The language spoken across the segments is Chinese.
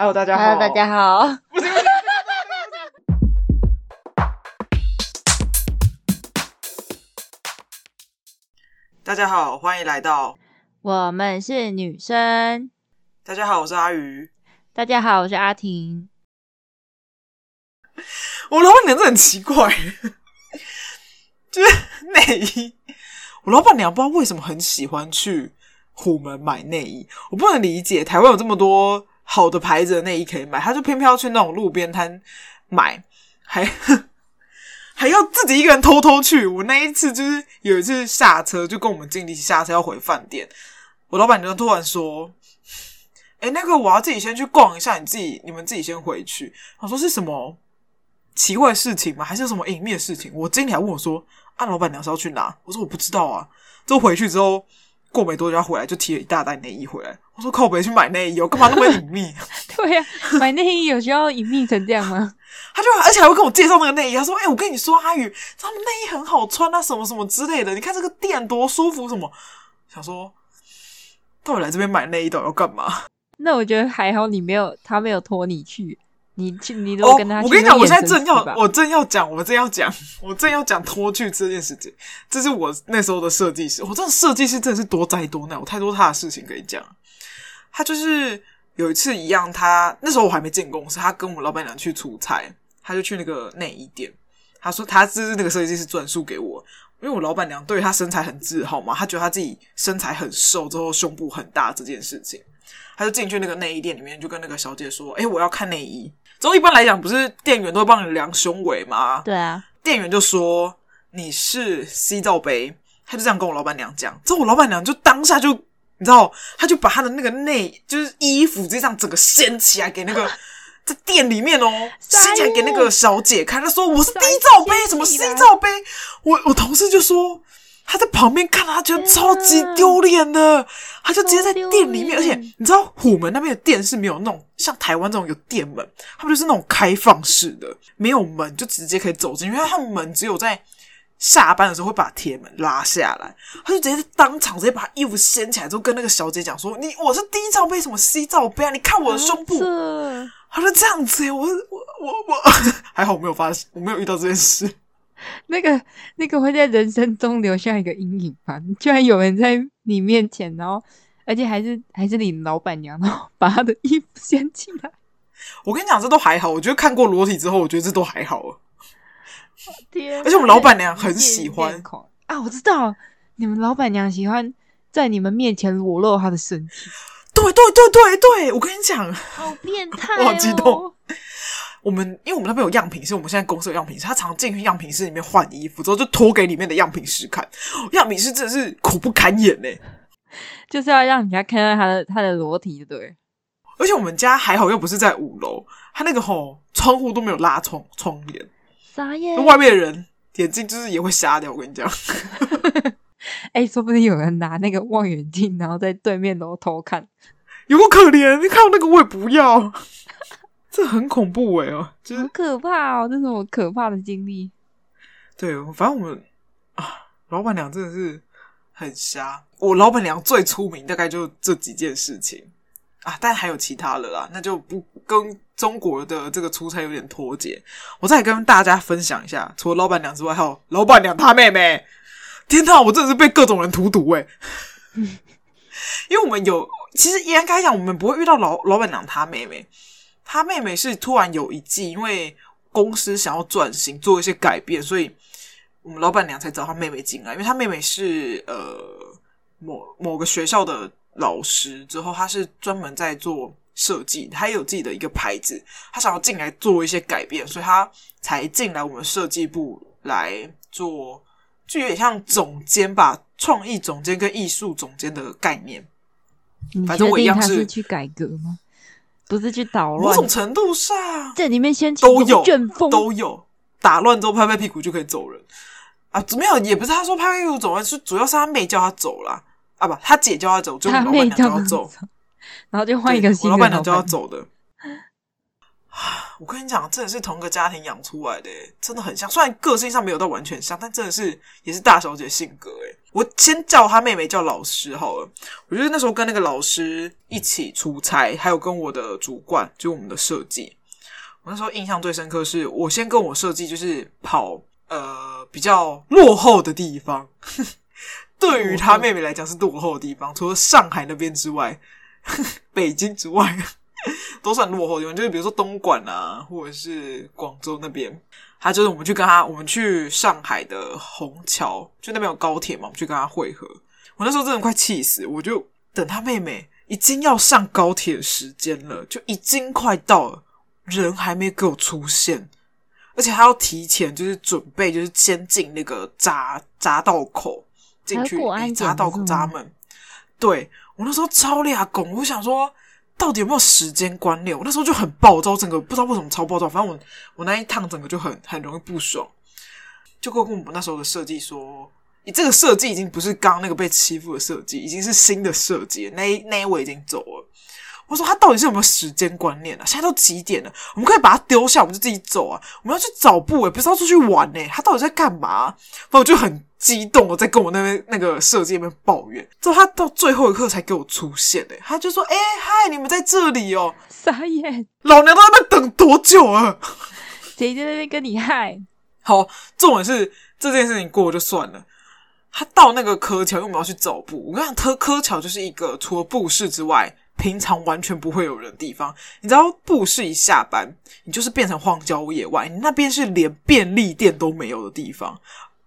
Hello，大家好。Hello，大家好。大家好，欢迎来到我们是女生。大家好，我是阿鱼。大家好，我是阿婷。我老板娘真的很奇怪，就是内衣。我老板娘不知道为什么很喜欢去虎门买内衣，我不能理解。台湾有这么多好的牌子的内衣可以买，他就偏偏要去那种路边摊买，还 还要自己一个人偷偷去。我那一次就是有一次下车，就跟我们经理一起下车要回饭店，我老板娘突然说。哎、那个我要自己先去逛一下，你自己你们自己先回去。我说是什么奇怪事情吗？还是什么隐秘的事情？我经理还问我说：“啊，老板娘是要去哪？”我说：“我不知道啊。”之后回去之后，过没多久要回来，就提了一大袋内衣回来。我说：“靠北去买内衣，我干嘛那么隐秘？” 对呀、啊，买内衣有需要隐秘成这样吗？他就而且还会跟我介绍那个内衣，他说：“哎、欸，我跟你说，阿宇，他们内衣很好穿啊，什么什么之类的。你看这个垫多舒服，什么？想说，到底来这边买内衣到底要干嘛？”那我觉得还好，你没有，他没有拖你去，你去，你都跟他。哦。我跟你讲，我现在正要，我正要讲，我正要讲，我正要讲脱去这件事情。这是我那时候的设计师，我这设计师真的是多灾多难，我太多他的事情可以讲。他就是有一次一样，他那时候我还没进公司，他跟我老板娘去出差，他就去那个内衣店，他说他就是那个设计师转述给我，因为我老板娘对他身材很自豪嘛，他觉得他自己身材很瘦，之后胸部很大这件事情。他就进去那个内衣店里面，就跟那个小姐说：“哎、欸，我要看内衣。”之后一般来讲，不是店员都会帮你量胸围吗？对啊。店员就说：“你是 C 罩杯。”他就这样跟我老板娘讲。之后我老板娘就当下就，你知道，他就把他的那个内就是衣服直接这样整个掀起来给那个 在店里面哦，掀起来给那个小姐看。他说：“我是 D 罩杯，什么 C 罩杯？”我我同事就说。他在旁边看，他觉得超级丢脸的，他就直接在店里面，而且你知道虎门那边的店是没有那种像台湾这种有店门，他们就是那种开放式的，没有门就直接可以走进，因为他们门只有在下班的时候会把铁门拉下来，他就直接当场直接把衣服掀起来，之后跟那个小姐讲说：“你我是 D 罩杯，什么 C 罩杯啊？你看我的胸部。”他说这样子耶，我我我我 还好我没有发现，我没有遇到这件事。那个那个会在人生中留下一个阴影吧？居然有人在你面前，然后而且还是还是你老板娘，然后把她的衣服掀起来。我跟你讲，这都还好。我觉得看过裸体之后，我觉得这都还好。天！而且我们老板娘很喜欢啊，我知道你们老板娘喜欢在你们面前裸露她的身体。对对对对对，我跟你讲，好变 态哦，我好激动。我们因为我们那边有样品室，我们现在公司有样品室，他常进去样品室里面换衣服，之后就脱给里面的样品师看。样品室真的是苦不堪言呢，就是要让人家看到他的他的裸体，对。而且我们家还好，又不是在五楼，他那个吼窗户都没有拉窗窗帘，啥耶？外面的人眼睛就是也会瞎掉。我跟你讲，哎、欸，说不定有人拿那个望远镜，然后在对面楼偷看，有够可怜。你看到那个我也不要。这很恐怖哎哦，就是很可怕哦，这是我可怕的经历。对，反正我们啊，老板娘真的是很瞎。我老板娘最出名，大概就这几件事情啊，但还有其他的啦，那就不跟中国的这个出差有点脱节。我再跟大家分享一下，除了老板娘之外，还有老板娘她妹妹。天呐，我真的是被各种人荼毒哎！因为我们有，其实严格来讲，我们不会遇到老老板娘她妹妹。他妹妹是突然有一季，因为公司想要转型做一些改变，所以我们老板娘才找他妹妹进来。因为他妹妹是呃某某个学校的老师，之后他是专门在做设计，他也有自己的一个牌子，他想要进来做一些改变，所以他才进来我们设计部来做，就有点像总监吧，创意总监跟艺术总监的概念。反正我一样是，是去改革吗？不是去捣乱，某种程度上这里面先都有旋风都有打乱之后拍拍屁股就可以走人啊？怎么样？也不是他说拍拍屁股走人，是主要是他妹叫他走啦。啊不，他姐叫他走，就我老板娘叫他走，然后就换一个新老板娘叫他走的。我跟你讲，真的是同个家庭养出来的，真的很像。虽然个性上没有到完全像，但真的是也是大小姐性格诶。我先叫他妹妹叫老师好了。我觉得那时候跟那个老师一起出差，还有跟我的主管，就我们的设计。我那时候印象最深刻是，我先跟我设计就是跑呃比较落后的地方，对于他妹妹来讲是落后的地方，除了上海那边之外，北京之外 都算落后的地方，就是比如说东莞啊，或者是广州那边。他就是我们去跟他，我们去上海的虹桥，就那边有高铁嘛，我们去跟他会合。我那时候真的快气死，我就等他妹妹已经要上高铁的时间了，就已经快到了，人还没给我出现，而且他要提前就是准备，就是先进那个匝匝道口进去，匝道口闸门。对，我那时候超俩拱，我想说。到底有没有时间观念？我那时候就很暴躁，整个不知道为什么超暴躁。反正我我那一趟整个就很很容易不爽，就跟我们那时候的设计说：“你这个设计已经不是刚那个被欺负的设计，已经是新的设计。那一那一位已经走了。”我说：“他到底是有没有时间观念啊？现在都几点了？我们可以把他丢下，我们就自己走啊！我们要去找布诶，不是要出去玩诶，他到底在干嘛？”然后我就很。激动我在跟我那边那个设计那边抱怨，之后他到最后一刻才给我出现诶，他就说：“哎、欸，嗨，你们在这里哦。”傻眼，老娘都在那边等多久啊？谁在那边跟你嗨？好，重点是这件事情过就算了。他到那个柯桥，因为我们要去找步。我跟你讲，柯柯桥就是一个除了布市之外，平常完全不会有人的地方。你知道，布市一下班，你就是变成荒郊野外，你那边是连便利店都没有的地方。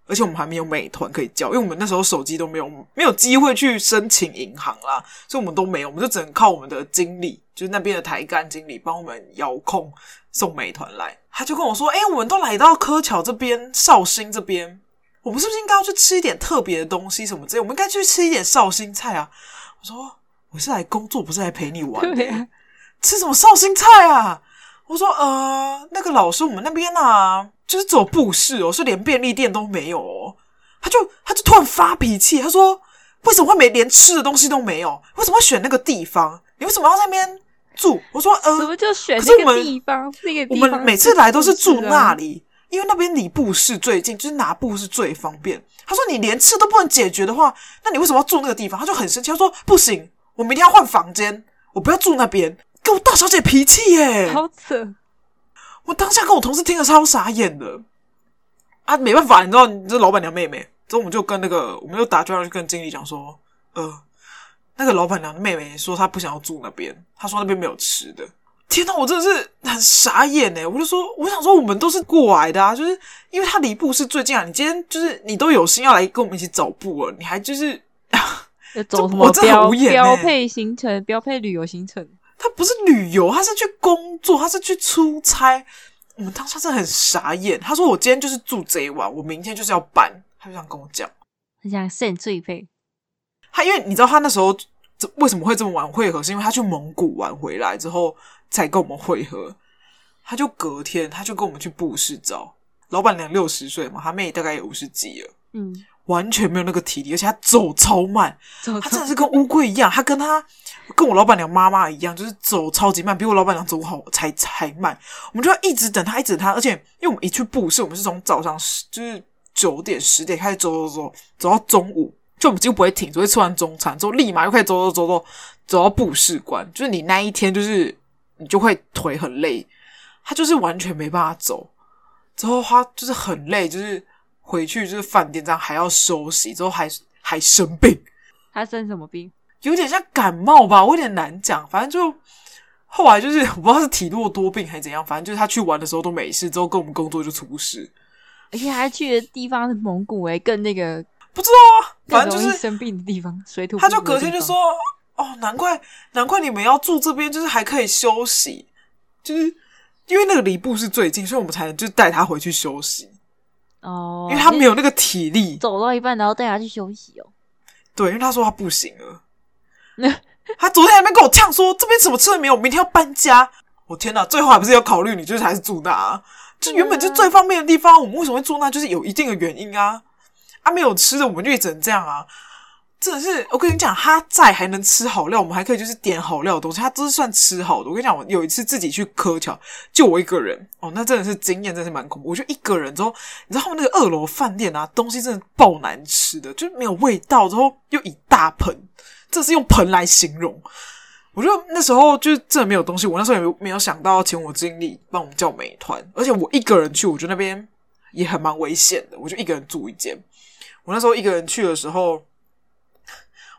而且我们还没有美团可以叫，因为我们那时候手机都没有，没有机会去申请银行啦，所以我们都没有，我们就只能靠我们的经理，就是那边的台干经理帮我们遥控送美团来。他就跟我说：“哎、我们都来到柯桥这边，绍兴这边，我们是不是应该要去吃一点特别的东西什么之类？我们应该去吃一点绍兴菜啊？”我说：“我是来工作，不是来陪你玩的。啊，吃什么绍兴菜啊？”我说：“呃，那个老师，我们那边啊。”就是走布市哦，是连便利店都没有哦。他就他就突然发脾气，他说：“为什么会没连吃的东西都没有？为什么会选那个地方？你为什么要在那边住？”我说：“呃，怎么就选那个地方？那个我们每次来都是住那里，因为那边离布市最近，就是拿布是最方便。”他说：“你连吃都不能解决的话，那你为什么要住那个地方？”他就很生气，他说：“不行，我明天要换房间，我不要住那边，给我大小姐脾气耶！”好扯。我当下跟我同事听了超傻眼的啊，没办法，你知道，你这老板娘妹妹，之后我们就跟那个，我们就打电话去跟经理讲说，呃，那个老板娘的妹妹说她不想要住那边，她说那边没有吃的。天呐，我真的是很傻眼呢，我就说，我想说我们都是过来的啊，就是因为他离步是最近啊，你今天就是你都有心要来跟我们一起走步了，你还就是要走什么标标配行程，标配旅游行程。他不是旅游，他是去工作，他是去出差。我们当时真的很傻眼。他说：“我今天就是住这一晚，我明天就是要搬。”他就这样跟我讲，很想现最配。他因为你知道，他那时候为什么会这么晚会合，是因为他去蒙古玩回来之后才跟我们会合。他就隔天，他就跟我们去布市找老板娘，六十岁嘛，他妹大概也五十几了，嗯，完全没有那个体力，而且他走超慢，他真的是跟乌龟一样，他跟他。跟我老板娘妈妈一样，就是走超级慢，比我老板娘走好才才慢。我们就要一直等他，一直等他。而且，因为我们一去布市，我们是从早上十就是九点十点开始走走走，走到中午，就我们几乎不会停，只会吃完中餐之后立马又开始走走走走，走到布市关。就是你那一天，就是你就会腿很累，他就是完全没办法走。之后他就是很累，就是回去就是饭店这样还要休息，之后还还生病。他生什么病？有点像感冒吧，我有点难讲。反正就后来就是我不知道是体弱多病还是怎样，反正就是他去玩的时候都没事，之后跟我们工作就出事。而且他去的地方是蒙古哎、欸，更那个不知道啊，反正就是生病的地方，水土。他就隔天就说：“哦，难怪难怪你们要住这边，就是还可以休息，就是因为那个离布是最近，所以我们才能就带他回去休息。哦，因为他没有那个体力，走到一半然后带他去休息哦。对，因为他说他不行了。”他昨天还没跟我呛说这边什么吃的没有，明天要搬家。我天哪，最后还不是要考虑你，就是还是住那啊？这原本就最方便的地方，我们为什么会住那？就是有一定的原因啊！啊，没有吃的，我们就也只能这样啊。真的是，我跟你讲，他在还能吃好料，我们还可以就是点好料的东西，他都是算吃好的。我跟你讲，我有一次自己去柯桥，就我一个人哦，那真的是经验，真是蛮恐怖。我就一个人之后，你知道他们那个二楼饭店啊，东西真的爆难吃的，就是没有味道，之后又一大盆，这是用盆来形容。我觉得那时候就真的没有东西，我那时候也没有想到请我经理帮我们叫美团，而且我一个人去，我觉得那边也很蛮危险的，我就一个人住一间。我那时候一个人去的时候。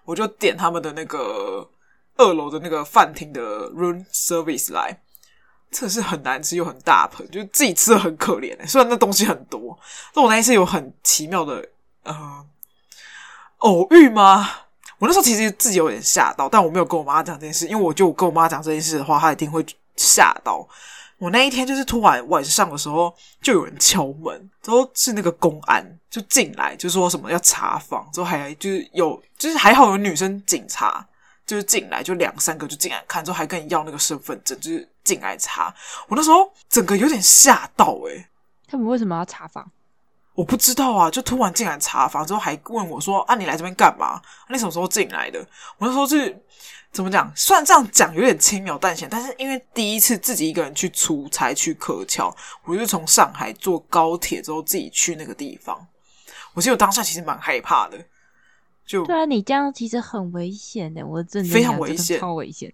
我就点他们的那个二楼的那个饭厅的 room service 来，真的是很难吃又很大盆，就自己吃的很可怜。虽然那东西很多，但我那一次有很奇妙的呃偶遇吗？我那时候其实自己有点吓到，但我没有跟我妈讲这件事，因为我就跟我妈讲这件事的话，她一定会吓到。我那一天就是突然晚上的时候，就有人敲门，之后是那个公安就进来，就说什么要查房，之后还就是有就是还好有女生警察就是进来，就两三个就进来看，之后还跟你要那个身份证，就是进来查。我那时候整个有点吓到诶、欸、他们为什么要查房？我不知道啊，就突然进来查房之后还问我说：“啊，你来这边干嘛？你什么时候进来的？”我那时候是。怎么讲？虽然这样讲有点轻描淡写，但是因为第一次自己一个人去出差去柯桥，我就从上海坐高铁之后自己去那个地方，我记得我当下其实蛮害怕的。就对啊，你这样其实很危险的，我真的非常危险，超危险，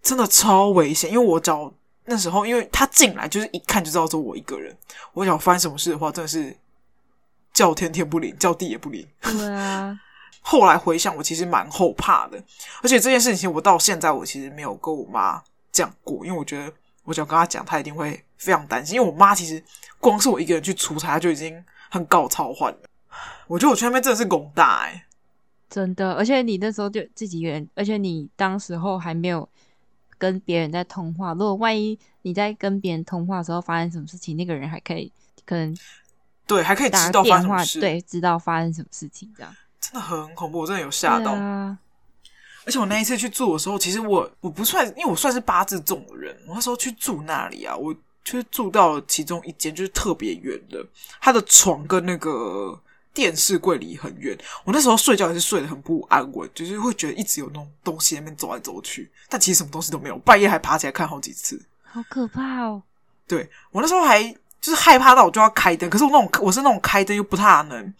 真的超危险。因为我找那时候，因为他进来就是一看就知道是我一个人，我想发生什么事的话，真的是叫天天不灵，叫地也不灵。对啊。后来回想，我其实蛮后怕的，而且这件事情我到现在我其实没有跟我妈讲过，因为我觉得我只要跟她讲，她一定会非常担心。因为我妈其实光是我一个人去出差，她就已经很搞超换了。我觉得我去那边真的是拱大哎，真的。而且你那时候就自己一个人，而且你当时候还没有跟别人在通话。如果万一你在跟别人通话的时候发生什么事情，那个人还可以可能对，还可以知道发生什么事，对，知道发生什么事情这样。真的很恐怖，我真的有吓到。啊、而且我那一次去住的时候，其实我我不算，因为我算是八字重的人。我那时候去住那里啊，我就是住到了其中一间，就是特别远的，他的床跟那个电视柜离很远。我那时候睡觉也是睡得很不安稳，就是会觉得一直有那种东西在那边走来走去，但其实什么东西都没有。半夜还爬起来看好几次，好可怕哦！对，我那时候还就是害怕到我就要开灯，可是我那种我是那种开灯又不太能。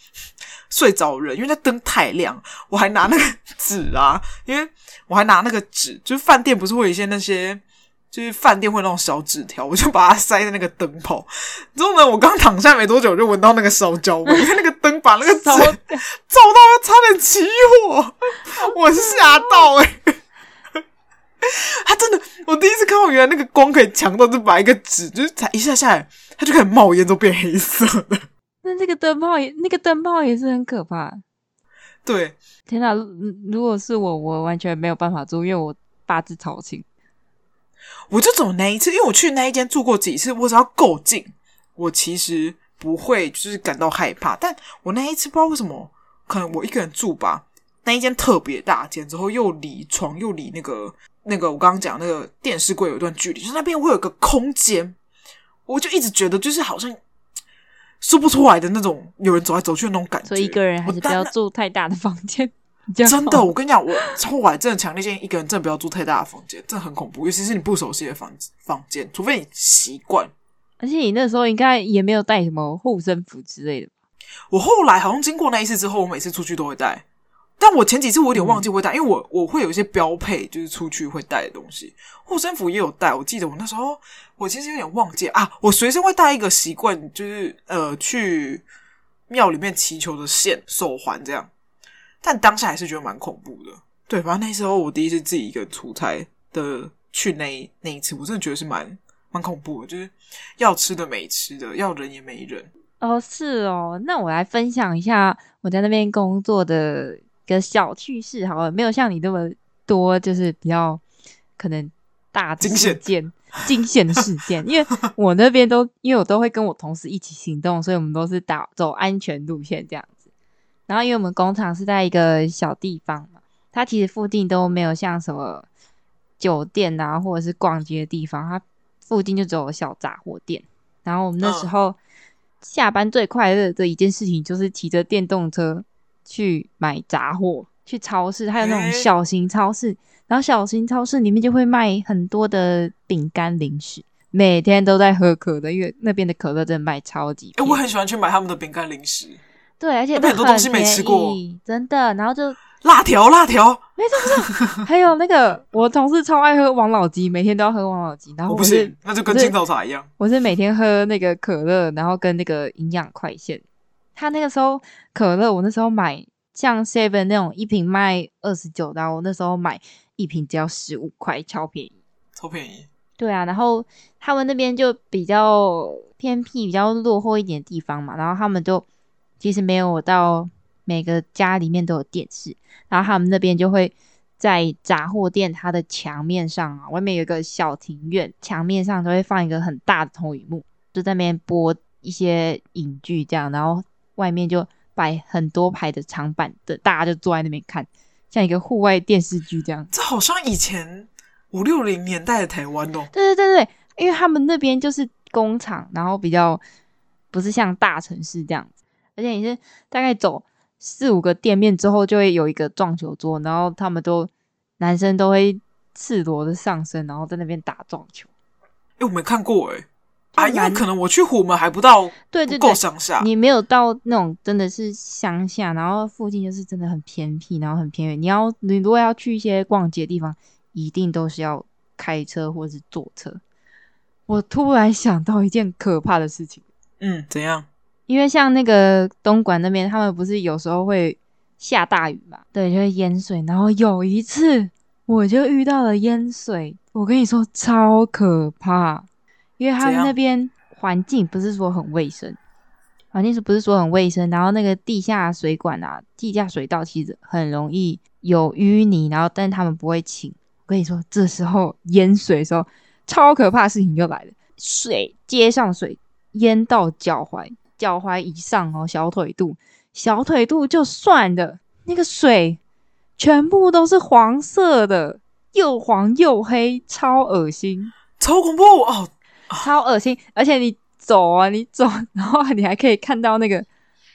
睡着人，因为那灯太亮，我还拿那个纸啊，因为我还拿那个纸，就是饭店不是会有一些那些，就是饭店会那种小纸条，我就把它塞在那个灯泡。之后呢，我刚躺下没多久，就闻到那个烧焦味，因为那个灯把那个纸照到，差点起火，我吓到诶、欸、他真的，我第一次看到原来那个光可以强到，就把一个纸，就是才一下下来，它就开始冒烟，都变黑色的。那这个灯泡也，那个灯泡也是很可怕。对，天哪！如果是我，我完全没有办法住，因为我八字超轻。我就走那一次，因为我去那一间住过几次，我只要够近，我其实不会就是感到害怕。但我那一次不知道为什么，可能我一个人住吧，那一间特别大间，之后又离床又离那个那个我刚刚讲那个电视柜有一段距离，就是那边会有个空间，我就一直觉得就是好像。说不出来的那种，有人走来走去的那种感觉。所以一个人还是不要住太大的房间。真的，我跟你讲，我后来真的强烈建议一个人真的不要住太大的房间，真的很恐怖，尤其是你不熟悉的房房间，除非你习惯。而且你那时候应该也没有带什么护身符之类的。我后来好像经过那一次之后，我每次出去都会带。但我前几次我有点忘记会带，嗯、因为我我会有一些标配，就是出去会带的东西。护身符也有带，我记得我那时候我其实有点忘记啊。我随身会带一个习惯，就是呃去庙里面祈求的线手环这样。但当下还是觉得蛮恐怖的。对，反正那时候我第一次自己一个人出差的去那那一次，我真的觉得是蛮蛮恐怖的，就是要吃的没吃的，要人也没人。哦，是哦。那我来分享一下我在那边工作的。个小趣事好了，没有像你那么多，就是比较可能大事件、惊险的事件。因为我那边都，因为我都会跟我同事一起行动，所以我们都是打走安全路线这样子。然后，因为我们工厂是在一个小地方嘛，它其实附近都没有像什么酒店啊，或者是逛街的地方，它附近就只有小杂货店。然后我们那时候下班最快乐的一件事情，就是骑着电动车。去买杂货，去超市，还有那种小型超市，欸、然后小型超市里面就会卖很多的饼干零食，每天都在喝可乐，因为那边的可乐真的卖超级。哎、欸，我很喜欢去买他们的饼干零食。对，而且很多东西没吃过，真的。然后就辣条，辣条，没错没错。还有那个，我同事超爱喝王老吉，每天都要喝王老吉。然后我不是，那就跟青草茶一样。我是每天喝那个可乐，然后跟那个营养快线。他那个时候可乐，我那时候买像 Seven 那种一瓶卖二十九刀，我那时候买一瓶只要十五块，超便宜，超便宜。对啊，然后他们那边就比较偏僻、比较落后一点的地方嘛，然后他们就。其实没有到每个家里面都有电视，然后他们那边就会在杂货店，它的墙面上啊，外面有一个小庭院，墙面上都会放一个很大的投影幕，就在那边播一些影剧这样，然后外面就摆很多排的长板凳，大家就坐在那边看，像一个户外电视剧这样。这好像以前五六零年代的台湾哦。对对对对，因为他们那边就是工厂，然后比较不是像大城市这样子。而且你是大概走四五个店面之后，就会有一个撞球桌，然后他们都男生都会赤裸的上身，然后在那边打撞球。哎、欸，我没看过哎、欸，啊，因为可能我去虎门还不到，对对对，够乡下。你没有到那种真的是乡下，然后附近就是真的很偏僻，然后很偏远。你要你如果要去一些逛街的地方，一定都是要开车或者是坐车。我突然想到一件可怕的事情，嗯，怎样？因为像那个东莞那边，他们不是有时候会下大雨嘛？对，就会淹水。然后有一次，我就遇到了淹水。我跟你说，超可怕！因为他们那边环境不是说很卫生，环境是不是说很卫生？然后那个地下水管啊，地下水道其实很容易有淤泥，然后但他们不会清。我跟你说，这时候淹水的时候，超可怕的事情就来了，水街上水淹到脚踝。脚踝以上哦，小腿肚，小腿肚就算了，那个水全部都是黄色的，又黄又黑，超恶心，超恐怖哦，超恶心！而且你走啊，你走，然后你还可以看到那个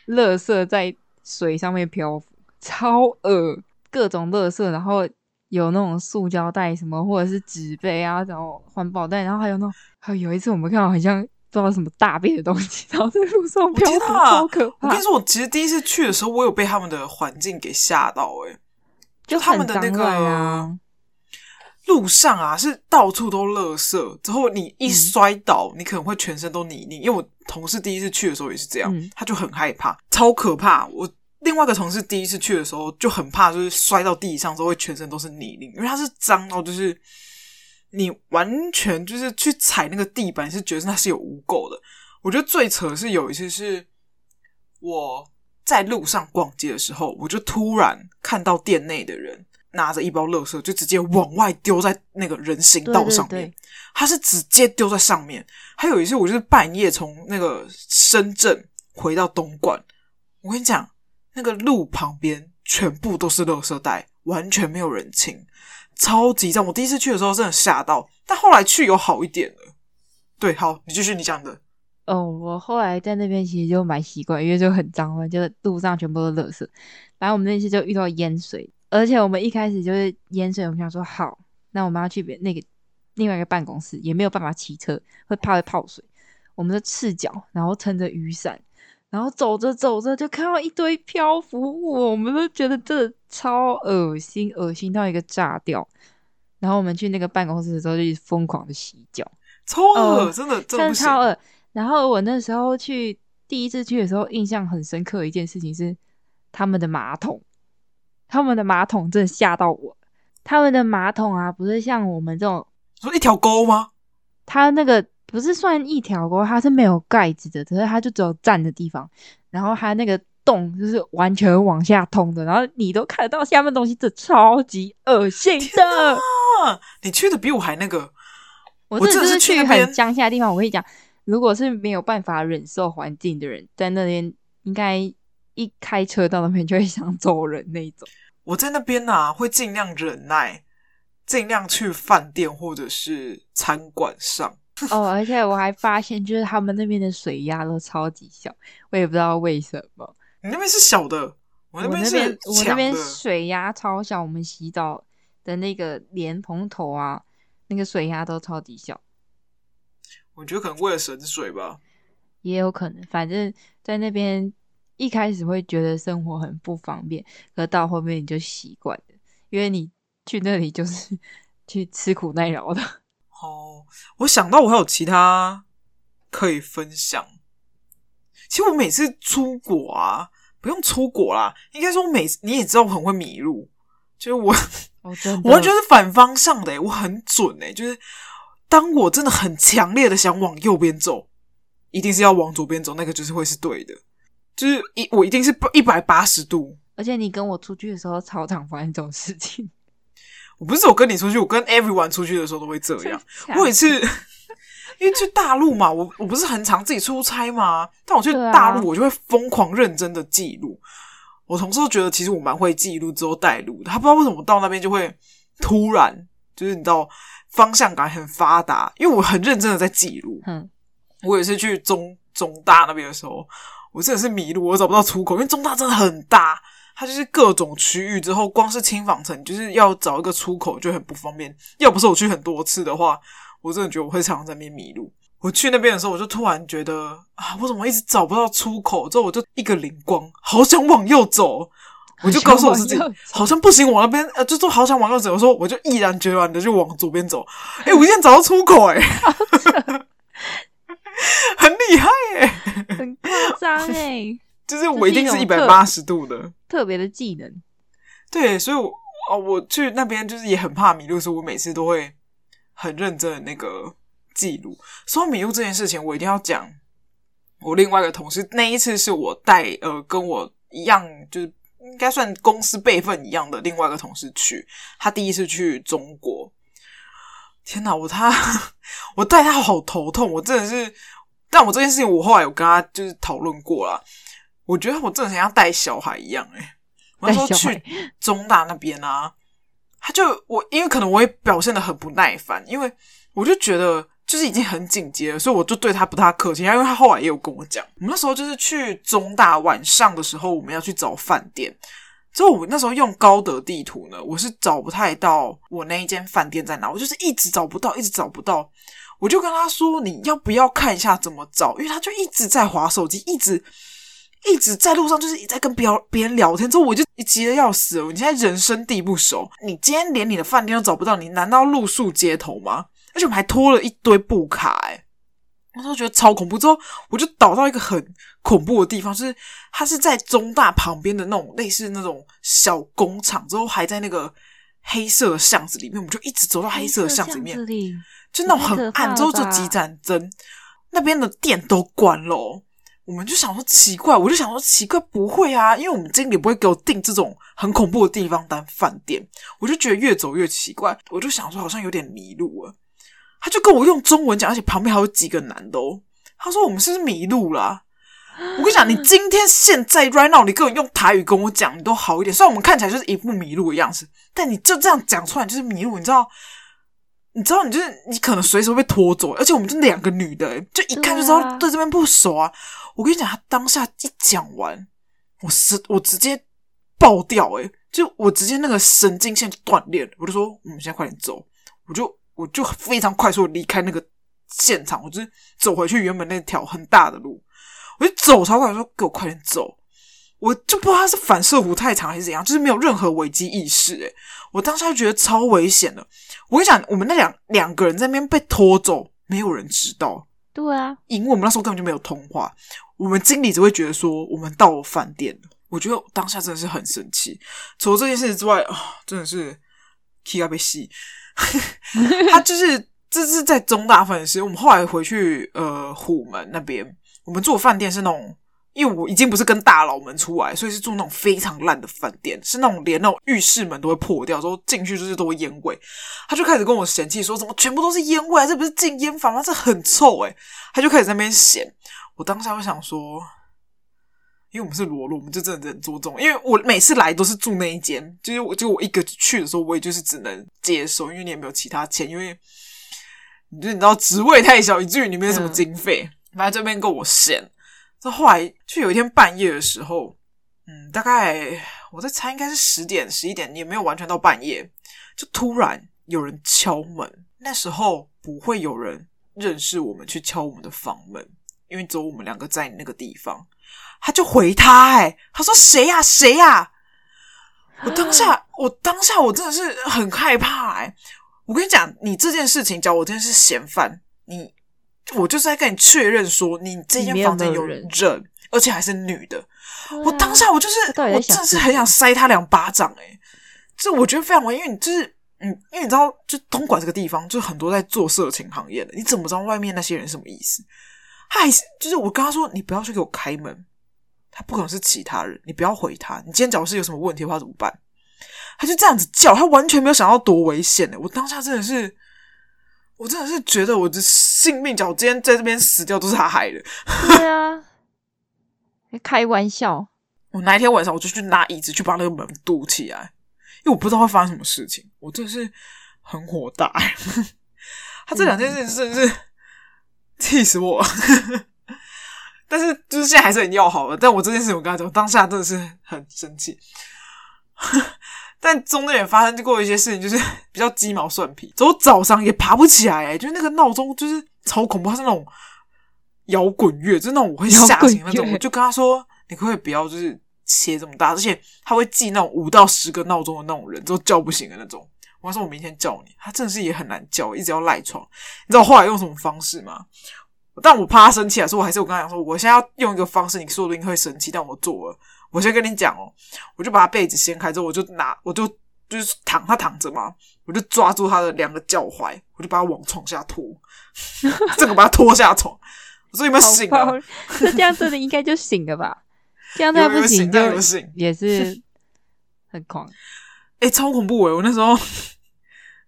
垃圾在水上面漂浮，超恶，各种垃圾，然后有那种塑胶袋什么，或者是纸杯啊，然后环保袋，然后还有那种，还有有一次我们看到好像。不知道什么大便的东西，然后在路上飘浮，超可怕。我跟你说，我其实第一次去的时候，我有被他们的环境给吓到，欸，诶就他们的那个路上啊，是到处都垃圾，之后你一摔倒，嗯，你可能会全身都泥泞。因为我同事第一次去的时候也是这样，嗯，他就很害怕，超可怕。我另外一个同事第一次去的时候就很怕，就是摔到地上之后会全身都是泥泞，因为它是脏到就是。你完全就是去踩那个地板，是觉得那是有污垢的。我觉得最扯的是有一次是我在路上逛街的时候，我就突然看到店内的人拿着一包垃圾，就直接往外丢在那个人行道上面。对对对，他是直接丢在上面。还有一次，我就是半夜从那个深圳回到东莞，我跟你讲，那个路旁边全部都是垃圾袋，完全没有人清。超级脏！我第一次去的时候真的吓到，但后来去有好一点了。对，好，你继续你讲的。哦，我后来在那边其实就蛮习惯，因为就很脏嘛，就路上全部都是垃圾。反正我们那次就遇到淹水，而且我们一开始就是淹水，我们想说好，那我们要去别那个另外一个办公室，也没有办法骑车，会怕会泡水，我们就赤脚，然后撑着雨伞。然后走着走着就看到一堆漂浮物，我们都觉得这超恶心，恶心到一个炸掉。然后我们去那个办公室的时候就疯狂的洗脚，超恶、呃，真的真的超恶。然后我那时候去第一次去的时候，印象很深刻的一件事情是他们的马桶，他们的马桶真的吓到我。他们的马桶啊，不是像我们这种说一条沟吗？他那个。不是算一条沟，它是没有盖子的，可是它就只有站的地方，然后它那个洞就是完全往下通的，然后你都看得到下面东西，这超级恶心的。你去的比我还那个，我真的是去很乡下的地方。我跟你讲，如果是没有办法忍受环境的人，在那边应该一开车到那边就会想走人那种。我在那边啊，会尽量忍耐，尽量去饭店或者是餐馆上。哦，而且我还发现，就是他们那边的水压都超级小，我也不知道为什么。你那边是小的，我那边我那边水压超小，我们洗澡的那个莲蓬头啊，那个水压都超级小。我觉得可能为了省水吧，也有可能。反正在那边一开始会觉得生活很不方便，可到后面你就习惯了，因为你去那里就是 去吃苦耐劳的。哦，我想到我还有其他可以分享。其实我每次出国啊，不用出国啦，应该说我每次你也知道我很会迷路，就是我，我完全是反方向的、欸，我很准哎、欸，就是当我真的很强烈的想往右边走，一定是要往左边走，那个就是会是对的，就是一我一定是一百八十度。而且你跟我出去的时候，超常发生这种事情。我不是我跟你出去，我跟 everyone 出去的时候都会这样。我有一次，因为去大陆嘛，我我不是很常自己出差嘛，但我去大陆，我就会疯狂认真的记录。我同事都觉得其实我蛮会记录之后带路的，他不知道为什么到那边就会突然就是你知道方向感很发达，因为我很认真的在记录。嗯，我也是去中中大那边的时候，我真的是迷路，我找不到出口，因为中大真的很大。它就是各种区域之后，光是轻纺城就是要找一个出口就很不方便。要不是我去很多次的话，我真的觉得我会常常在那边迷路。我去那边的时候，我就突然觉得啊，我怎么一直找不到出口？之后我就一个灵光，好想往右走。我就告诉我自己，好像不行，往那边呃，就说好想往右走。我说我就毅然决然的就往左边走。哎、欸，我现在找到出口、欸，哎，很厉害、欸，哎，很夸张，哎。就是我一定是一百八十度的特别的技能，对，所以我哦，我去那边就是也很怕迷路，所以我每次都会很认真的那个记录。说到迷路这件事情，我一定要讲我另外一个同事，那一次是我带呃跟我一样，就是应该算公司辈分一样的另外一个同事去，他第一次去中国，天哪，我他 我带他好头痛，我真的是，但我这件事情我后来有跟他就是讨论过啦。我觉得我真的很像带小孩一样我那时候去 中大那边啊，他就我因为可能我也表现的很不耐烦，因为我就觉得就是已经很紧急了，所以我就对他不太客气。因为他后来也有跟我讲，我们那时候就是去中大晚上的时候，我们要去找饭店。之后我那时候用高德地图呢，我是找不太到我那一间饭店在哪，我就是一直找不到，一直找不到。我就跟他说：“你要不要看一下怎么找？”因为他就一直在划手机，一直。一直在路上，就是一直在跟别别人聊天，之后我就急得要死了。你现在人生地不熟，你今天连你的饭店都找不到，你难道露宿街头吗？而且我们还拖了一堆布卡，欸，诶我都觉得超恐怖。之后我就倒到一个很恐怖的地方，就是它是在中大旁边的那种类似那种小工厂，之后还在那个黑色的巷子里面，我们就一直走到黑色的巷子里面，里就那种很暗，之后就几盏灯，那边的店都关了。我们就想说奇怪，我就想说奇怪，不会啊，因为我们经理不会给我订这种很恐怖的地方当饭店，我就觉得越走越奇怪，我就想说好像有点迷路了。他就跟我用中文讲，而且旁边还有几个男的哦。他说我们是不是迷路了啊？我跟你讲，你今天现在 right now，你跟我用台语跟我讲，你都好一点。虽然我们看起来就是一副迷路的样子，但你就这样讲出来就是迷路，你知道？你知道，你就是你可能随时会被拖走，而且我们就两个女的，就一看就知道对这边不熟啊。我跟你讲，他当下一讲完，我是我直接爆掉，诶就我直接那个神经线就断裂了。我就说，我们现在快点走，我就我就非常快速的离开那个现场，我就是走回去原本那条很大的路，我就走超快，我说给我快点走。我就不知道他是反射弧太长还是怎样，就是没有任何危机意识。诶我当时就觉得超危险的。我跟你讲，我们那两两个人在那边被拖走，没有人知道。对啊，因为我们那时候根本就没有通话。我们经理只会觉得说我们到了饭店了。我觉得当下真的是很生气。除了这件事之外啊，真的是气要被吸。他就是这是在中大饭店，我们后来回去呃虎门那边，我们住饭店是那种。因为我已经不是跟大佬们出来，所以是住那种非常烂的饭店，是那种连那种浴室门都会破掉，之后进去就是都会烟味。他就开始跟我嫌弃说：“怎么全部都是烟味啊？这不是禁烟房吗？这很臭诶。”他就开始在那边嫌。我当下会想说，因为我们是裸露，我们就真的很注重。因为我每次来都是住那一间，就是我就我一个去的时候，我也就是只能接受，因为你也没有其他钱，因为你就你知道职位太小，以至于你没有什么经费。反正这边够我闲。这后来就有一天半夜的时候，嗯，大概我在猜，应该是十点、十一点，也没有完全到半夜，就突然有人敲门。那时候不会有人认识我们去敲我们的房门，因为只有我们两个在那个地方。他就回他、欸，哎，他说谁呀？谁呀？我当下，我当下，我真的是很害怕、欸，哎，我跟你讲，你这件事情，假如我真的是嫌犯，你，我就是在跟你确认说，你这间房间有人，而且还是女的。我当下我就是，我真的是很想塞他两巴掌哎、欸！这我觉得非常危险，因为你就是，嗯，因为你知道，就东莞这个地方，就很多在做色情行业的，你怎么知道外面那些人什么意思？他还是就是我跟他说，你不要去给我开门，他不可能是其他人，你不要回他。你今天假如是有什么问题的话怎么办？他就这样子叫，他完全没有想到多危险的。我当下真的是，我真的是觉得我的性命，假如今天在这边死掉，都是他害的。对啊。开玩笑！我那一天晚上我就去拿椅子去把那个门堵起来，因为我不知道会发生什么事情。我真的是很火大，他这两件事真的是气死我。但是就是现在还是很要好了。但我这件事情我跟他讲，当下真的是很生气。但中间也发生过一些事情，就是 比较鸡毛蒜皮。走早上也爬不起来，哎，就是那个闹钟就是超恐怖，它是那种。摇滚乐，就那种我会吓醒那种，我就跟他说：“你可不可以不要就是切这么大，而且他会记那种五到十个闹钟的那种人，都叫不醒的那种。”我说：“我明天叫你。”他真的是也很难叫，一直要赖床。你知道我后来用什么方式吗？但我怕他生气啊，所以我还是我跟他讲说：“我现在要用一个方式，你说不定会生气，但我做了。我先跟你讲哦，我就把他被子掀开之后，我就拿，我就就是躺，他躺着嘛，我就抓住他的两个脚踝，我就把他往床下拖，这个把他拖下床。”我说有没有醒啊？那这样真的应该就醒了吧？这样他不醒就也是很狂。哎、超恐怖哎、我那时候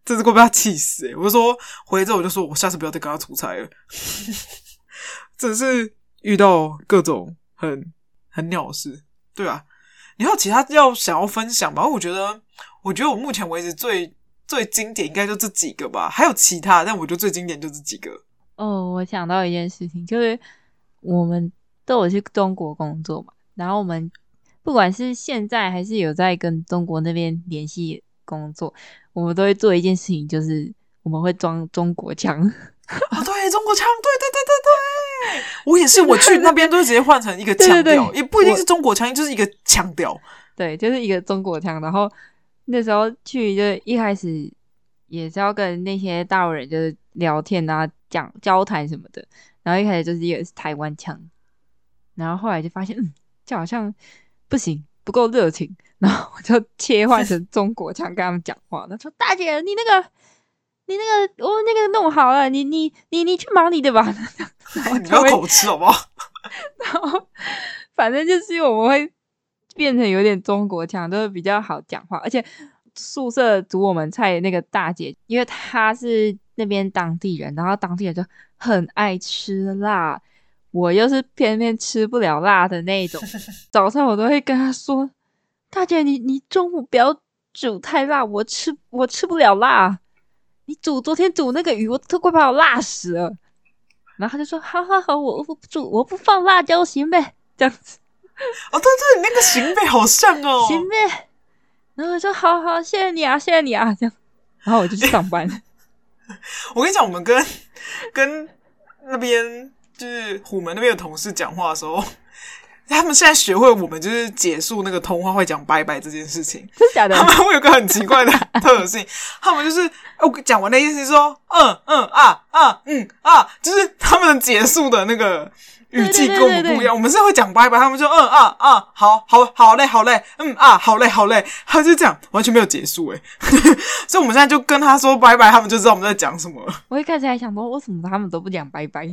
真是快被他气死哎、我就说回来之后我就说我下次不要再跟他出差了。真是遇到各种很很鸟事，对啊。你还有其他要想要分享吗？我觉得，我觉得我目前为止最最经典应该就这几个吧。还有其他，但我觉得最经典就这几个。哦，我想到一件事情，就是我们都有去中国工作嘛，然后我们不管是现在还是有在跟中国那边联系工作，我们都会做一件事情，就是我们会装中国腔。啊，对，中国腔，对对对对对，我也是，我去那边都是直接换成一个 腔调，对对对，也不一定是中国腔，就是一个腔调，对，就是一个中国腔。然后那时候去，就一开始也是要跟那些大陆人就是聊天啊。讲交谈什么的，然后一开始就是一个是台湾腔，然后后来就发现，嗯，就好像不行，不够热情，然后我就切换成中国腔跟他们讲话。他说：“大姐，你那个，你那个，我那个弄好了，你你你你去忙你的吧。”然后你不要口吃好不好？然后反正就是我们会变成有点中国腔，都是比较好讲话。而且宿舍煮我们菜的那个大姐，因为她是。那边当地人，然后当地人就很爱吃辣，我又是偏偏吃不了辣的那种。早上我都会跟他说：“大姐，你你中午不要煮太辣，我吃我吃不了辣。你煮昨天煮那个鱼，我都快把我辣死了。”然后他就说：“好好好，我不煮，我不放辣椒，行呗。”这样子。哦，对对，你那个行呗好像哦，行呗。然后我说：“好好，谢谢你啊，谢谢你啊。”这样，然后我就去上班。我跟你讲，我们跟跟那边就是虎门那边的同事讲话的时候，他们现在学会我们就是结束那个通话会讲拜拜这件事情，真的假的？他们会有个很奇怪的 特性，他们就是我讲完那意思说，嗯嗯啊啊嗯啊，就是他们结束的那个。语气跟我们不一样，对对对对对，我们是会讲拜拜，他们就嗯啊啊，好好好嘞好嘞，嗯啊好嘞好嘞，他就这样完全没有结束哎 所以我们现在就跟他说拜拜，他们就知道我们在讲什么。我一开始还想说，为什么他们都不讲拜拜？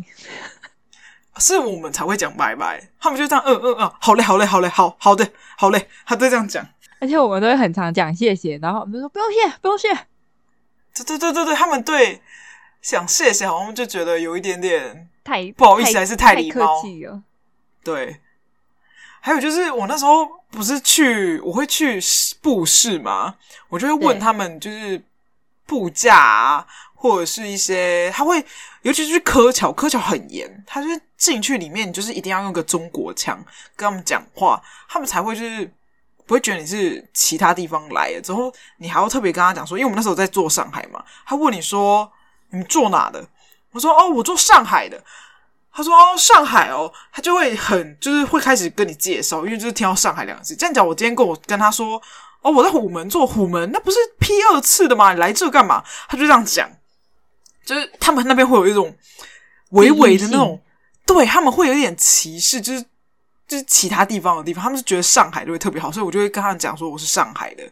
是我们才会讲拜拜，他们就这样嗯嗯嗯，好嘞好嘞好嘞，好好的好嘞，他都这样讲。而且我们都会很常讲谢谢，然后我们就说不用谢不用谢。对对对对对，他们对想谢谢，好像就觉得有一点点。太不好意思，还是太礼貌。了。对，还有就是我那时候不是去，我会去布市嘛，我就会问他们，就是布价啊，或者是一些他会，尤其是柯桥，柯桥很严，他就是进去里面，你就是一定要用个中国腔跟他们讲话，他们才会就是不会觉得你是其他地方来的。之后你还要特别跟他讲说，因为我们那时候在做上海嘛，他问你说你做哪的？我说哦，我做上海的。他说哦，上海哦，他就会很就是会开始跟你介绍，因为就是听到上海两个字。这样讲，我今天跟我跟他说哦，我在虎门做虎门，那不是批二次的吗？你来这干嘛？他就这样讲。就是他们那边会有一种微微的那种，对他们会有一点歧视，就是就是其他地方的地方，他们是觉得上海就会特别好，所以我就会跟他们讲说我是上海的。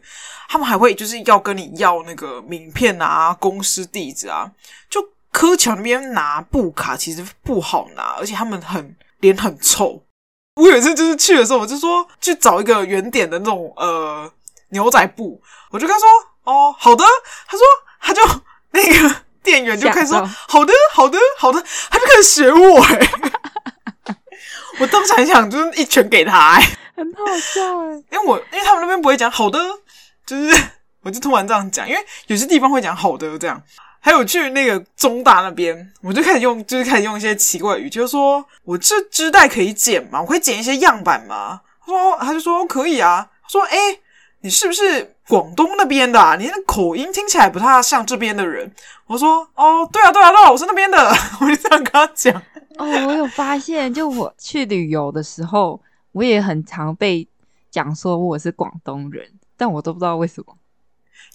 他们还会就是要跟你要那个名片啊、公司地址啊。就柯桥那边拿布卡其实不好拿，而且他们很脸很臭。我有一次就是去的时候，我就说去找一个圆点的那种呃牛仔布，我就跟他说哦好的，他说他就 那个。店员就开始说：“好的，好的，好的。”他就开始学我 我当时很想就是一拳给他哎、欸，很好笑哎、欸。因为我因为他们那边不会讲好的，就是我就突然这样讲，因为有些地方会讲好的这样。还有去那个中大那边，我就开始用就是开始用一些奇怪的语，就是说我这织带可以剪吗？我可以剪一些样板吗？他说他就说可以啊。他说哎、欸，你是不是？广东那边的啊，你那口音听起来不太像这边的人。我说哦，对啊，对啊，对啊，我是那边的。我就这样跟他讲。哦，我有发现，就我去旅游的时候，我也很常被讲说我是广东人，但我都不知道为什么。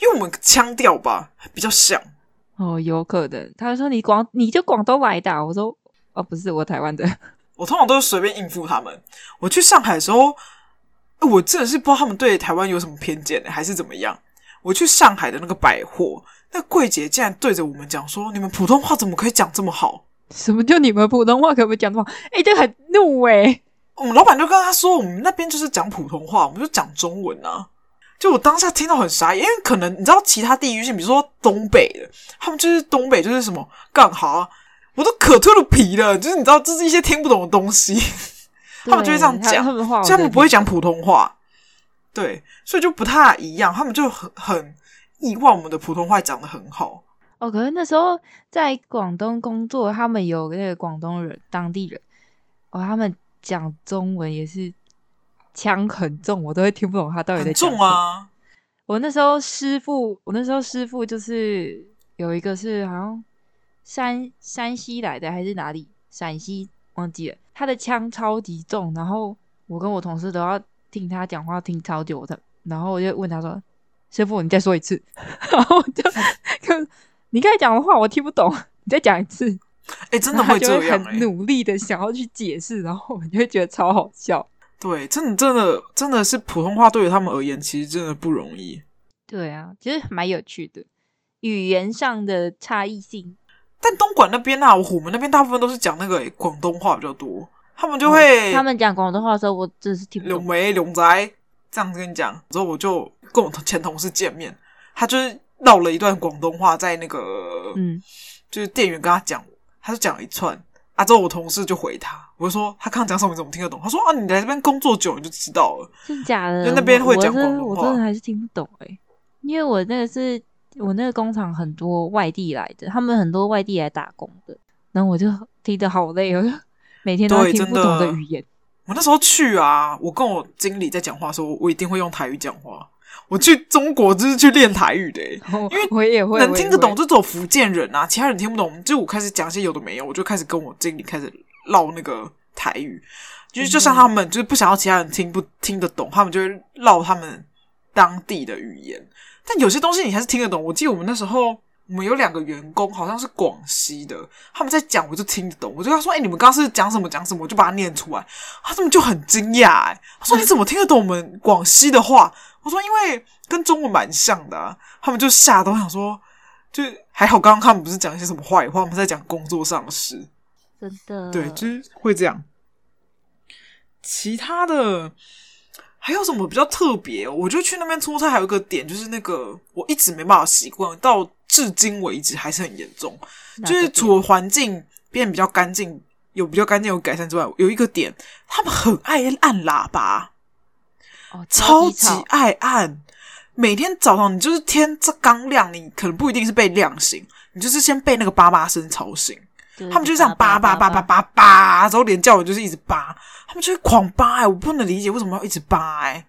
因为我们腔调吧比较像。哦，有可能。他说你广，你就广东来的啊。我说哦，不是，我台湾的。我通常都是随便应付他们。我去上海的时候。我真的是不知道他们对台湾有什么偏见呢，还是怎么样？我去上海的那个百货，那柜姐竟然对着我们讲说：“你们普通话怎么可以讲这么好？什么叫你们普通话可不可以讲这么好？”哎，这很怒哎！我们老板就跟他说：“我们那边就是讲普通话，我们就讲中文啊。”就我当下听到很傻眼，因为可能你知道其他地域性，比如说东北的，他们就是东北就是什么干哈，我都可脱了皮了，就是你知道这是一些听不懂的东西。他们就会这样讲，他们，他们不会讲普通话，对，所以就不太一样。他们就很很意外，我们的普通话讲得很好。哦，可是那时候在广东工作，他们有那个广东人、当地人，哦，他们讲中文也是腔很重，我都会听不懂他到底在讲什么。重啊！我那时候师傅，我那时候师傅就是有一个是好像山山西来的，还是哪里？陕西。忘记了，他的腔超级重，然后我跟我同事都要听他讲话听超久的，然后我就问他说：“师傅，你再说一次。” 然后就就你刚才讲的话我听不懂，你再讲一次。哎、欸，真的会这样、欸，很努力的想要去解释，然后我就会觉得超好笑。对，真的真的真的是普通话对于他们而言，其实真的不容易。对啊，其实蛮有趣的，语言上的差异性。但东莞那边啊，我虎门那边大部分都是讲那个广东话比较多，他们就会、嗯、他们讲广东话的时候，我真是听不懂。龙梅龙宅这样子跟你讲，之后我就跟我前同事见面，他就是唠了一段广东话，在那个嗯，就是店员跟他讲，他就讲了一串啊，之后我同事就回他，我就说他刚刚讲什么，你怎么听得懂？他说啊，你来这边工作久你就知道了，是假的？就那边会讲广东话我，我真的还是听不懂哎、欸，因为我那个是。我那个工厂很多外地来的，他们很多外地来打工的，然后我就听得好累，我就每天都听不懂的语言。我那时候去啊，我跟我经理在讲话的时候，我一定会用台语讲话。我去中国就是去练台语的、欸，因为我也会能听得懂，就走福建人啊，其他人听不懂。就我开始讲些有的没有，我就开始跟我经理开始唠那个台语，就是就像他们就是不想要其他人听不听得懂，他们就会唠他们当地的语言。但有些东西你还是听得懂。我记得我们那时候，我们有两个员工，好像是广西的，他们在讲，我就听得懂。我就跟他说：“哎、欸，你们刚刚是讲什么讲什么？”我就把它念出来。他们就很惊讶，哎，他说：“你怎么听得懂我们广西的话？”我说：“因为跟中文蛮像的、啊。”他们就吓到，想说：“就还好，刚刚他们不是讲一些什么坏话，我们在讲工作上的事。”真的，对，就是会这样。其他的。还有什么比较特别？我就去那边出差，还有一个点就是那个我一直没办法习惯，到至今为止还是很严重。就是除了环境变比较干净，有比较干净有改善之外，有一个点，他们很爱按喇叭，哦，超级爱按。每天早上你就是天这刚亮，你可能不一定是被亮醒，你就是先被那个叭叭声吵醒，就是他们就这样叭叭叭叭叭叭，之后连叫我就是一直叭，他们就是狂叭哎、欸，我不能理解为什么要一直叭哎、欸。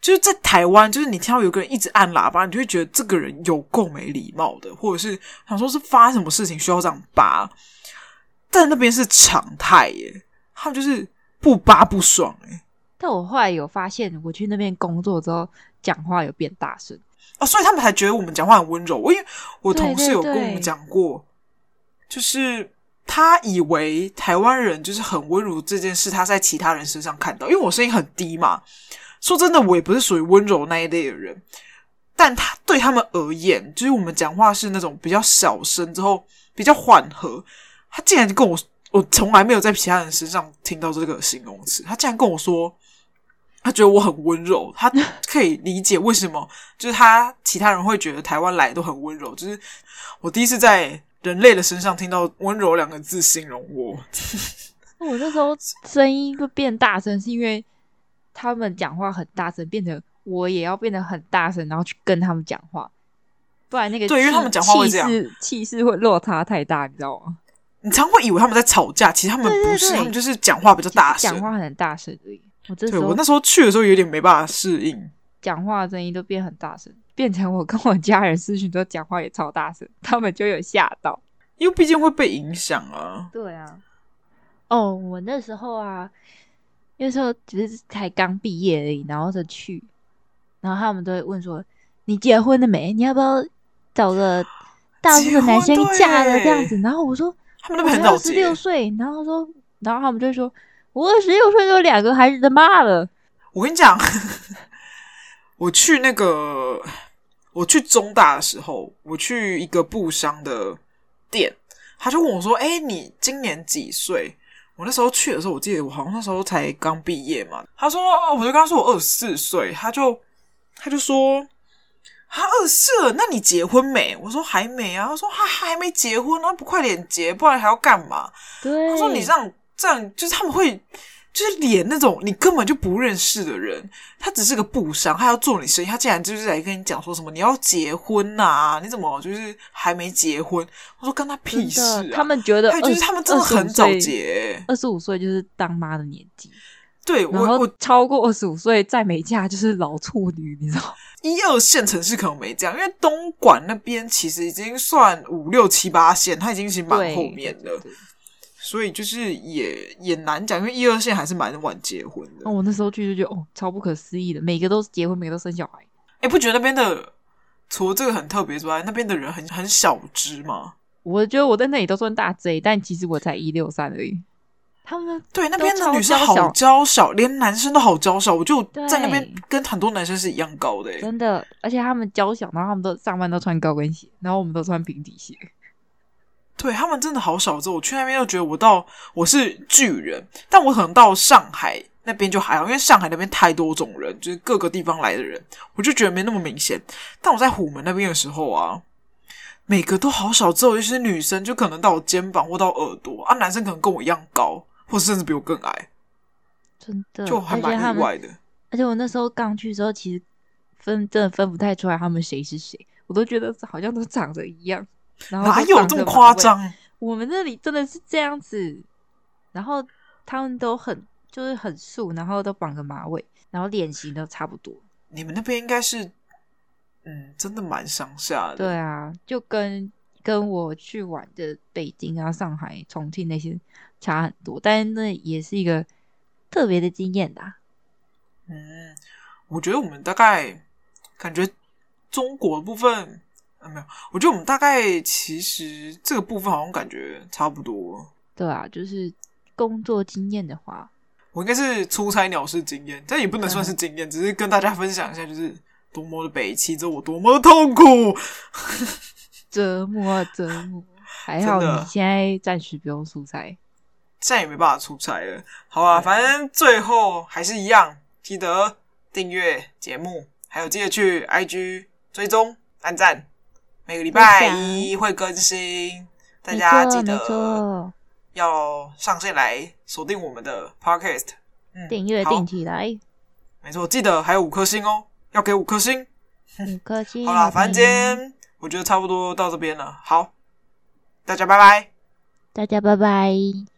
就是在台湾，就是你听到有个人一直按喇叭，你就会觉得这个人有够没礼貌的，或者是想说是发生什么事情需要这样叭。但那边是常态耶，他们就是不叭不爽哎。但我后来有发现，我去那边工作之后，讲话有变大声啊，所以他们才觉得我们讲话很温柔。我因为我同事有跟我们讲过，就是他以为台湾人就是很温柔这件事，他在其他人身上看到，因为我声音很低嘛。说真的，我也不是属于温柔那一类的人，但他对他们而言，就是我们讲话是那种比较小声之后比较缓和。他竟然跟我，我从来没有在其他人身上听到这个形容词。他竟然跟我说，他觉得我很温柔，他可以理解为什么，就是他其他人会觉得台湾来都很温柔。就是我第一次在人类的身上听到“温柔”两个字形容我。我那时候声音会变大声，是因为。他们讲话很大声，变成我也要变得很大声，然后去跟他们讲话，不然那个对，因为他们讲话会这样，气势会落差太大，你知道吗？你常会以为他们在吵架，其实他们不是，他们就是讲话比较大声，讲话很大声而已。我这对我那时候去的时候有点没办法适应，讲话的声音都变很大声，变成我跟我家人私讯都讲话也超大声，他们就有吓到，因为毕竟会被影响啊。对啊，哦，我那时候啊。那时候只是才刚毕业而已，然后就去，然后他们都会问说：“你结婚了没？你要不要找个大陆的男生嫁了这样子？”然后我说：“他们都很二十六岁。”然后说，然后他们就会说：“我二十六岁就有两个孩子的妈了。”我跟你讲，我去那个我去中大的时候，我去一个布商的店，他就问我说：“哎，你今年几岁？”我那时候去的时候，我记得我好像那时候才刚毕业嘛。他说，我就跟他说我二十四岁，他就他就说，他二十四了，那你结婚没？我说还没啊。他说他还没结婚，那不快点结，不然还要干嘛？对，他说你这样这样，就是他们会。就是连那种你根本就不认识的人，他只是个布商，他要做你生意，他竟然就是来跟你讲说什么你要结婚呐、啊？你怎么就是还没结婚？我说干他屁事、啊！他们觉得就是他们真的很早结，二十五岁就是当妈的年纪。对，我我超过二十五岁再没嫁就是老处女，你知道？一二线城市可能没这样，因为东莞那边其实已经算五六七八线，它已经是蛮后面的。所以就是也也难讲，因为一二线还是蛮晚结婚的。哦，我那时候去就觉得哦，超不可思议的，每个都结婚，每个都生小孩。哎，不觉得那边的除了这个很特别之外，那边的人很很小只吗？我觉得我在那里都算大 J，但其实我才一六三而已。他们对那边的女生好娇小，连男生都好娇小。我就在那边跟很多男生是一样高的，真的。而且他们娇小，然后他们都上班都穿高跟鞋，然后我们都穿平底鞋。对他们真的好少，之后我去那边又觉得我到我是巨人，但我可能到上海那边就还好，因为上海那边太多种人，就是各个地方来的人，我就觉得没那么明显。但我在虎门那边的时候啊，每个都好少，之后尤其是女生，就可能到我肩膀或到耳朵啊，男生可能跟我一样高，或甚至比我更矮，真的就还蛮意外的。而且，而且我那时候刚去的时候，其实分真的分不太出来他们谁是谁，我都觉得好像都长得一样。然后哪有这么夸张？我们那里真的是这样子，然后他们都很就是很素，然后都绑个马尾，然后脸型都差不多。你们那边应该是，嗯，真的蛮乡下的。对啊，就跟跟我去玩的北京啊、上海、重庆那些差很多，但是那也是一个特别的经验的。嗯，我觉得我们大概感觉中国的部分。啊，没有，我觉得我们大概其实这个部分好像感觉差不多。对啊，就是工作经验的话，我应该是出差鸟事经验，但也不能算是经验，嗯、只是跟大家分享一下，就是多么的悲戚，这我多么的痛苦，折磨折磨。还好你现在暂时不用出差，现在也没办法出差了。好啊，反正最后还是一样，记得订阅节目，还有记得去 IG 追踪按赞。每个礼拜一会更新，大家记得要上线来锁定我们的 podcast，嗯，订阅订起来。没错，记得还有五颗星哦，要给五颗星。五颗星。好啦，反正今天我觉得差不多到这边了。好，大家拜拜，大家拜拜。